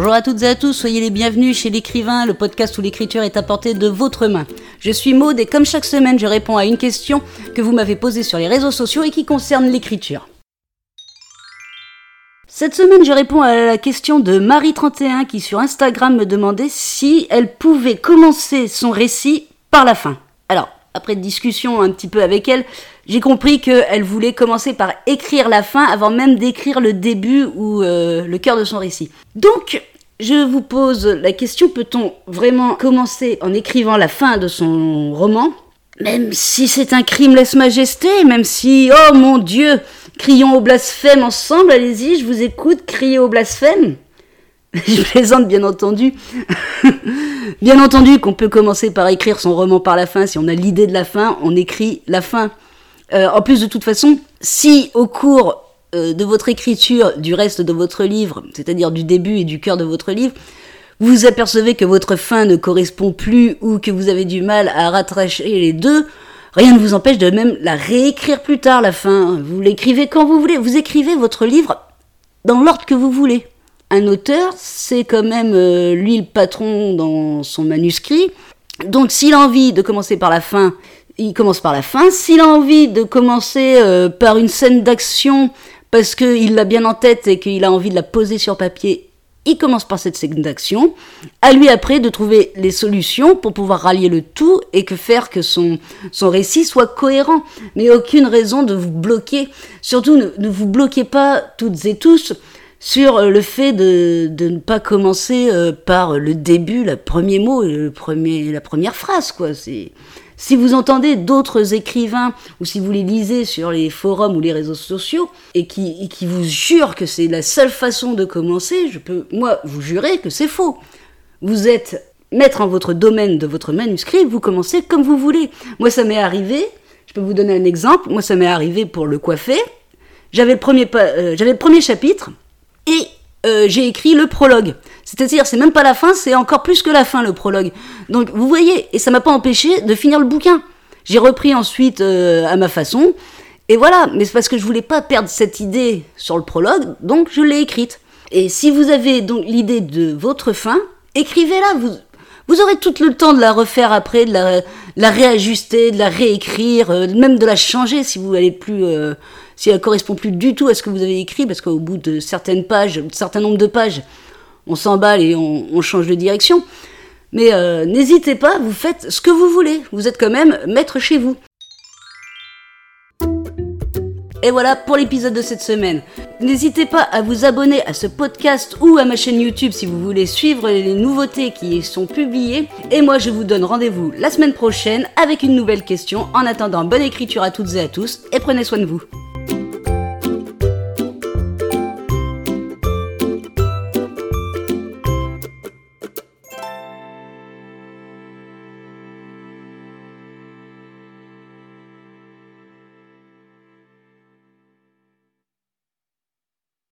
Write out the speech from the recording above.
Bonjour à toutes et à tous, soyez les bienvenus chez l'écrivain, le podcast où l'écriture est apportée de votre main. Je suis Maude et comme chaque semaine, je réponds à une question que vous m'avez posée sur les réseaux sociaux et qui concerne l'écriture. Cette semaine, je réponds à la question de Marie31 qui sur Instagram me demandait si elle pouvait commencer son récit par la fin. Après discussion un petit peu avec elle, j'ai compris qu'elle voulait commencer par écrire la fin avant même d'écrire le début ou euh, le cœur de son récit. Donc, je vous pose la question, peut-on vraiment commencer en écrivant la fin de son roman? Même si c'est un crime lèse-majesté, même si, oh mon Dieu, crions au blasphème ensemble, allez-y, je vous écoute, criez au blasphème je plaisante bien entendu. bien entendu qu'on peut commencer par écrire son roman par la fin. Si on a l'idée de la fin, on écrit la fin. Euh, en plus, de toute façon, si au cours euh, de votre écriture du reste de votre livre, c'est-à-dire du début et du cœur de votre livre, vous vous apercevez que votre fin ne correspond plus ou que vous avez du mal à rattracher les deux, rien ne vous empêche de même la réécrire plus tard, la fin. Vous l'écrivez quand vous voulez. Vous écrivez votre livre dans l'ordre que vous voulez. Un auteur, c'est quand même euh, lui le patron dans son manuscrit. Donc s'il a envie de commencer par la fin, il commence par la fin. S'il a envie de commencer euh, par une scène d'action parce qu'il l'a bien en tête et qu'il a envie de la poser sur papier, il commence par cette scène d'action. À lui après de trouver les solutions pour pouvoir rallier le tout et que faire que son, son récit soit cohérent. Mais aucune raison de vous bloquer. Surtout ne, ne vous bloquez pas toutes et tous sur le fait de, ne pas commencer euh, par le début, le premier mot, le la première phrase, quoi. Si vous entendez d'autres écrivains ou si vous les lisez sur les forums ou les réseaux sociaux et qui, vous jurent que c'est la seule façon de commencer, je peux, moi, vous jurer que c'est faux. Vous êtes maître en votre domaine de votre manuscrit, vous commencez comme vous voulez. Moi, ça m'est arrivé, je peux vous donner un exemple, moi, ça m'est arrivé pour le coiffer. J'avais le premier, euh, j'avais le premier chapitre et euh, j'ai écrit le prologue. C'est-à-dire, c'est même pas la fin, c'est encore plus que la fin, le prologue. Donc, vous voyez, et ça m'a pas empêché de finir le bouquin. J'ai repris ensuite euh, à ma façon, et voilà. Mais c'est parce que je voulais pas perdre cette idée sur le prologue, donc je l'ai écrite. Et si vous avez donc l'idée de votre fin, écrivez-la. Vous, vous aurez tout le temps de la refaire après, de la, la réajuster, de la réécrire, euh, même de la changer si vous n'allez plus si elle correspond plus du tout à ce que vous avez écrit, parce qu'au bout de certaines pages, un certain nombre de pages, on s'emballe et on, change de direction. Mais euh, n'hésitez pas, vous faites ce que vous voulez. Vous êtes quand même maître chez vous. Et voilà pour l'épisode de cette semaine. N'hésitez pas à vous abonner à ce podcast ou à ma chaîne YouTube si vous voulez suivre les nouveautés qui y sont publiées. Et moi, je vous donne rendez-vous la semaine prochaine avec une nouvelle question. En attendant, bonne écriture à toutes et à tous et prenez soin de vous.